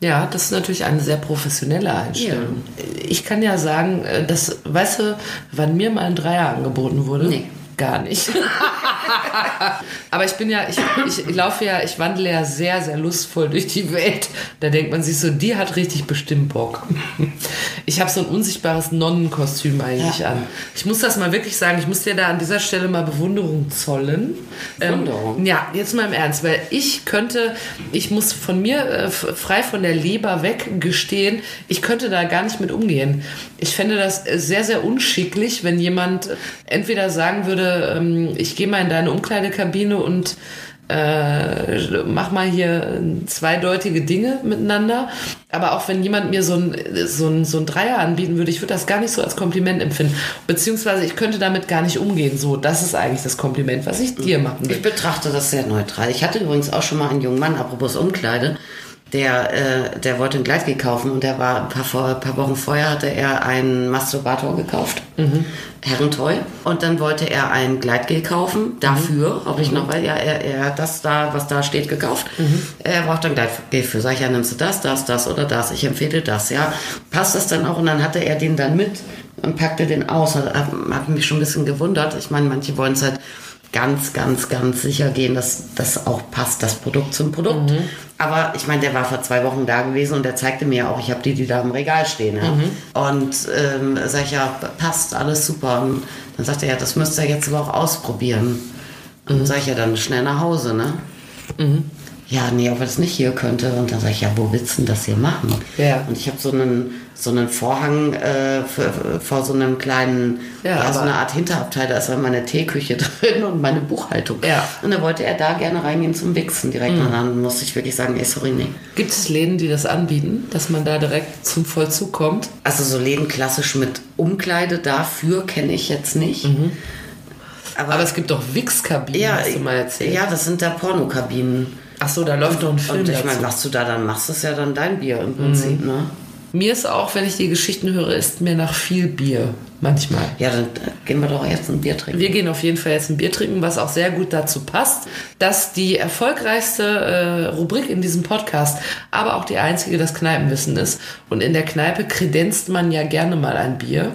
Ja, das ist natürlich eine sehr professionelle Einstellung. Ich kann ja sagen, äh, dass, weißt du, wann mir mal ein Dreier angeboten wurde? Nee. Gar nicht. Aber ich bin ja, ich, ich laufe ja, ich wandle ja sehr, sehr lustvoll durch die Welt. Da denkt man sich so, die hat richtig bestimmt Bock. Ich habe so ein unsichtbares Nonnenkostüm eigentlich Ja. an. Ich muss das mal wirklich sagen, ich muss dir da an dieser Stelle mal Bewunderung zollen. Bewunderung? Ähm, ja, jetzt mal im Ernst, weil ich könnte, ich muss von mir äh, frei von der Leber weg gestehen, ich könnte da gar nicht mit umgehen. Ich fände das sehr, sehr unschicklich, wenn jemand entweder sagen würde, ähm, ich gehe mal in deine Umkleidekabine und äh, mach mal hier zweideutige Dinge miteinander. Aber auch wenn jemand mir so ein, so ein, so ein Dreier anbieten würde, ich würde das gar nicht so als Kompliment empfinden. Beziehungsweise ich könnte damit gar nicht umgehen. So, das ist eigentlich das Kompliment, was ich dir machen will. Ich betrachte das sehr neutral. Ich hatte übrigens auch schon mal einen jungen Mann, apropos Umkleide, der, äh, der wollte ein Gleitgel kaufen und der war ein paar, vor, ein paar Wochen vorher hatte er einen Masturbator gekauft, Herrentoy. Und dann wollte er ein Gleitgel kaufen, dafür, ob ich noch, weil ja, er, er hat das da, was da steht, gekauft. Er braucht ein Gleitgel für. Sag ich, ja, nimmst du das, das, das oder das? Ich empfehle das, ja. Passt das dann auch? Und dann hatte er den dann mit und packte den aus. Hat, hat mich schon ein bisschen gewundert. Ich meine, manche wollen es halt ganz, ganz, ganz sicher gehen, dass das auch passt, das Produkt zum Produkt. Aber ich meine, der war vor zwei Wochen da gewesen und der zeigte mir auch, ich habe die, die da im Regal stehen. Ja. Und ähm, sag ich, ja, passt, alles super. Und dann sagt er, ja, das müsst ihr jetzt aber auch ausprobieren. Und dann sag ich, ja, dann schnell nach Hause, ne? Ja, nee, ob er das nicht hier könnte. Und dann sage ich, ja, wo willst du denn das hier machen? Ja. Und ich habe so einen, so einen Vorhang äh, für, vor so einem kleinen, Ja, ja, so aber- eine Art Hinterabteil, da ist dann meine Teeküche drin und meine Buchhaltung. Ja. Und da wollte er da gerne reingehen zum Wichsen direkt. Und dann musste ich wirklich sagen, ey, sorry, nee. Gibt es Läden, die das anbieten, dass man da direkt zum Vollzug kommt? Also so Läden klassisch mit Umkleide dafür kenne ich jetzt nicht. Aber es gibt doch Wix-Kabinen, ja, hast du mal erzählt. ja, das sind da Pornokabinen. Ach so, da läuft doch ein Film Und ich meine, was du da dann machst, ist ja dann dein Bier im Prinzip, ne? Mir ist auch, wenn ich die Geschichten höre, ist mir nach viel Bier. Manchmal. Ja, dann gehen wir doch jetzt ein Bier trinken. Wir gehen auf jeden Fall jetzt ein Bier trinken, was auch sehr gut dazu passt, dass die erfolgreichste äh, Rubrik in diesem Podcast, aber auch die einzige, das Kneipenwissen ist. Und in der Kneipe kredenzt man ja gerne mal ein Bier.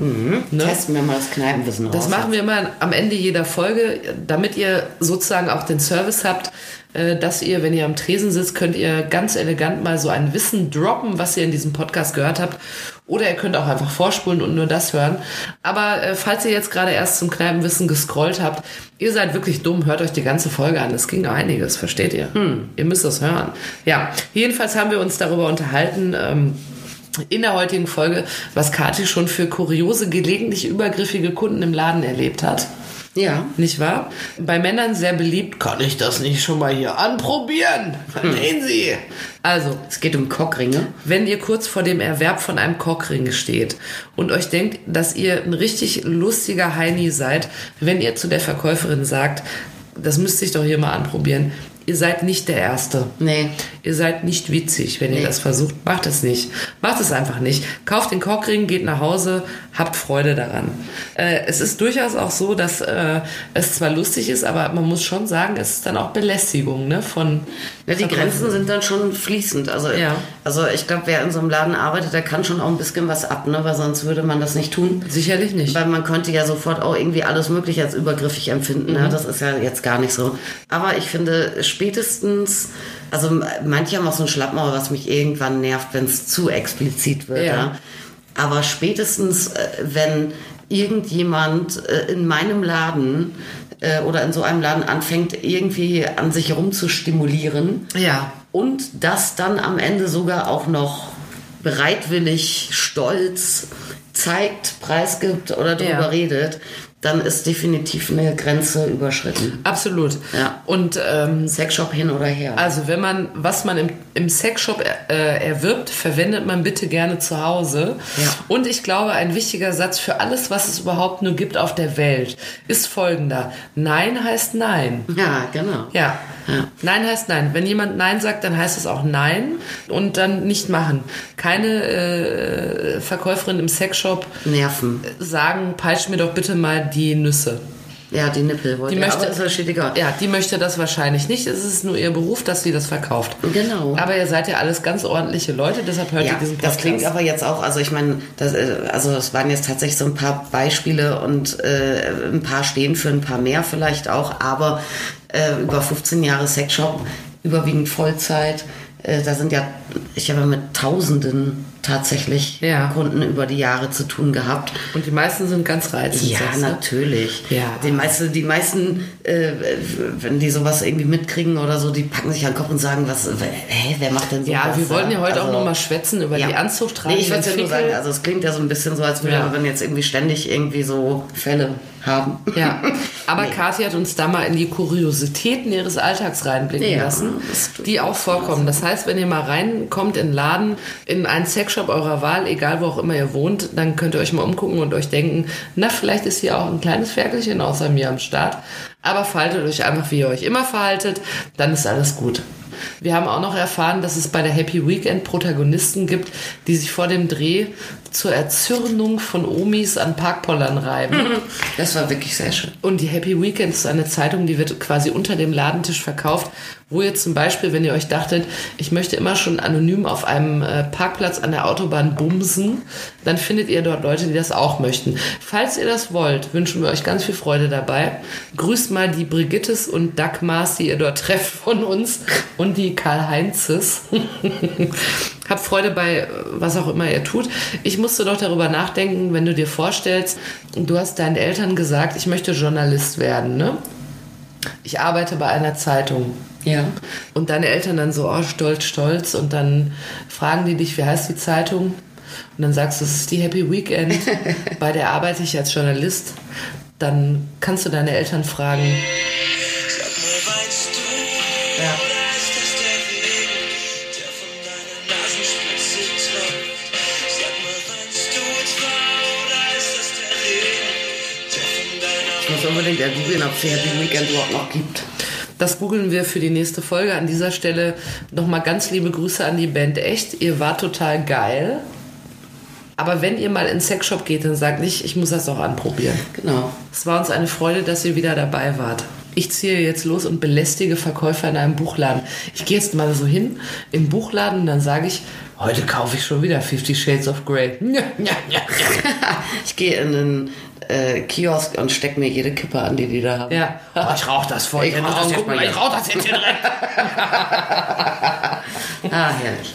Ne? Testen wir mal das Kneipenwissen raus. Das machen wir immer am Ende jeder Folge, damit ihr sozusagen auch den Service habt, dass ihr, wenn ihr am Tresen sitzt, könnt ihr ganz elegant mal so ein Wissen droppen, was ihr in diesem Podcast gehört habt. Oder ihr könnt auch einfach vorspulen und nur das hören. Aber äh, falls ihr jetzt gerade erst zum Kneipenwissen gescrollt habt, ihr seid wirklich dumm, hört euch die ganze Folge an. Es ging einiges, versteht ihr? Hm, ihr müsst das hören. Ja, jedenfalls haben wir uns darüber unterhalten, ähm, in der heutigen Folge, was Kathi schon für kuriose, gelegentlich übergriffige Kunden im Laden erlebt hat. Ja. Nicht wahr? Bei Männern sehr beliebt. Kann ich das nicht schon mal hier anprobieren? Verstehen Sie? Also, Es geht um Cockringe. wenn ihr kurz vor dem Erwerb von einem Cockring steht und euch denkt, dass ihr ein richtig lustiger Heini seid, wenn ihr zu der Verkäuferin sagt, das müsste ich doch hier mal anprobieren. Ihr seid nicht der Erste. Nee. Ihr seid nicht witzig, wenn ihr Nee. das versucht. Macht es nicht. Macht es einfach nicht. Kauft den Cockring, geht nach Hause, habt Freude daran. Äh, es ist durchaus auch so, dass äh, es zwar lustig ist, aber man muss schon sagen, es ist dann auch Belästigung ne, von Ja, die. Grenzen sind dann schon fließend. Also, Ja. also ich glaube, wer in so einem Laden arbeitet, der kann schon auch ein bisschen was ab, ne? weil sonst würde man das nicht tun. Sicherlich nicht. Weil man könnte ja sofort auch irgendwie alles Mögliche als übergriffig empfinden. Ne? Das ist ja jetzt gar nicht so. Aber ich finde spätestens, also manche haben auch so ein Schlappmaul, was mich irgendwann nervt, wenn es zu explizit wird. Ja. Ja. Aber spätestens, äh, wenn irgendjemand äh, in meinem Laden äh, oder in so einem Laden anfängt, irgendwie an sich rumzustimulieren, ja. und das dann am Ende sogar auch noch bereitwillig, stolz zeigt, preisgibt oder darüber Ja. redet, dann ist definitiv eine Grenze überschritten. Absolut. Ja. Und ähm, Sexshop hin oder her. also wenn man, was man im, im Sexshop äh, erwirbt, verwendet man bitte gerne zu Hause. Ja. Und ich glaube, ein wichtiger Satz für alles, was es überhaupt nur gibt auf der Welt, ist folgender. Nein heißt Nein. ja, genau. Ja. Ja. Nein heißt Nein. Wenn jemand Nein sagt, dann heißt es auch Nein und dann nicht machen. Keine äh, Verkäuferin im Sexshop Nerven. sagen, peitsch mir doch bitte mal die Nüsse. Ja, die Nippel wollte Die möchte, aber ist egal. ja, die möchte das wahrscheinlich nicht. Es ist nur ihr Beruf, dass sie das verkauft. Genau. Aber ihr seid ja alles ganz ordentliche Leute, deshalb hört Ja, ihr diesen das Podcast. klingt aber jetzt auch, also ich meine, das, äh, also es waren jetzt tatsächlich so ein paar Beispiele und äh, ein paar stehen für ein paar mehr vielleicht auch, aber äh, über 15 Jahre Sexshop, überwiegend Vollzeit, da sind ja, ich habe mit Tausenden tatsächlich Ja. Kunden über die Jahre zu tun gehabt. Und die meisten sind ganz reizend. Ja, sagst du? natürlich. Ja. Die meisten, die meisten äh, wenn die sowas irgendwie mitkriegen oder so, die packen sich an den Kopf und sagen, was, hä, wer macht denn sowas? Ja, wir wollten ja heute auch Also- noch mal schwätzen über die Anzucht Nee, ich wollte ja nur sagen, also es klingt ja so ein bisschen so, als würde Ja. man jetzt irgendwie ständig irgendwie so Fälle haben. Ja, aber Kathi hat uns da mal in die Kuriositäten ihres Alltags reinblicken Ja, lassen, die auch vorkommen. Das heißt, wenn ihr mal reinkommt in den Laden, in einen Sexshop eurer Wahl, egal wo auch immer ihr wohnt, dann könnt ihr euch mal umgucken und euch denken, na, vielleicht ist hier auch ein kleines Ferkelchen außer mir am Start. Aber verhaltet euch einfach, wie ihr euch immer verhaltet, dann ist alles gut. Wir haben auch noch erfahren, dass es bei der Happy Weekend Protagonisten gibt, die sich vor dem Dreh zur Erzürnung von Omis an Parkpollern reiben. Das war wirklich sehr schön. Und die Happy Weekend ist eine Zeitung, die wird quasi unter dem Ladentisch verkauft, wo ihr zum Beispiel, wenn ihr euch dachtet, ich möchte immer schon anonym auf einem äh, Parkplatz an der Autobahn bumsen, dann findet ihr dort Leute, die das auch möchten. Falls ihr das wollt, wünschen wir euch ganz viel Freude dabei. Grüßt mal die Brigittes und Dagmars, die ihr dort trefft von uns und die Karl-Heinzes. Habt Freude bei äh, was auch immer ihr tut. Ich musste doch darüber nachdenken, wenn du dir vorstellst, du hast deinen Eltern gesagt, ich möchte Journalist werden, ne? Ich arbeite bei einer Zeitung. Ja. Und deine Eltern dann so, oh, stolz, stolz. Und dann fragen die dich, wie heißt die Zeitung? Und dann sagst du, es ist die Happy Weekend. bei der arbeite ich als Journalist. Dann kannst du deine Eltern fragen, unbedingt ja googeln, ob es die Happy Weekend überhaupt noch gibt. Das googeln wir für die nächste Folge. An dieser Stelle nochmal ganz liebe Grüße an die Band Echt. Ihr wart total geil. Aber wenn ihr mal in den Sexshop geht, dann sagt nicht, ich muss das auch anprobieren. Genau. Es war uns eine Freude, dass ihr wieder dabei wart. Ich ziehe jetzt los und belästige Verkäufer in einem Buchladen. Ich gehe jetzt mal so hin im Buchladen und dann sage ich, heute kaufe ich schon wieder Fifty Shades of Grey. Ich gehe in den äh, Kiosk und steck mir jede Kippe an, die die da haben. ja. Oh, ich rauche das voll. Ich rauch das ich rauche das jetzt hier direkt. Ah, herrlich.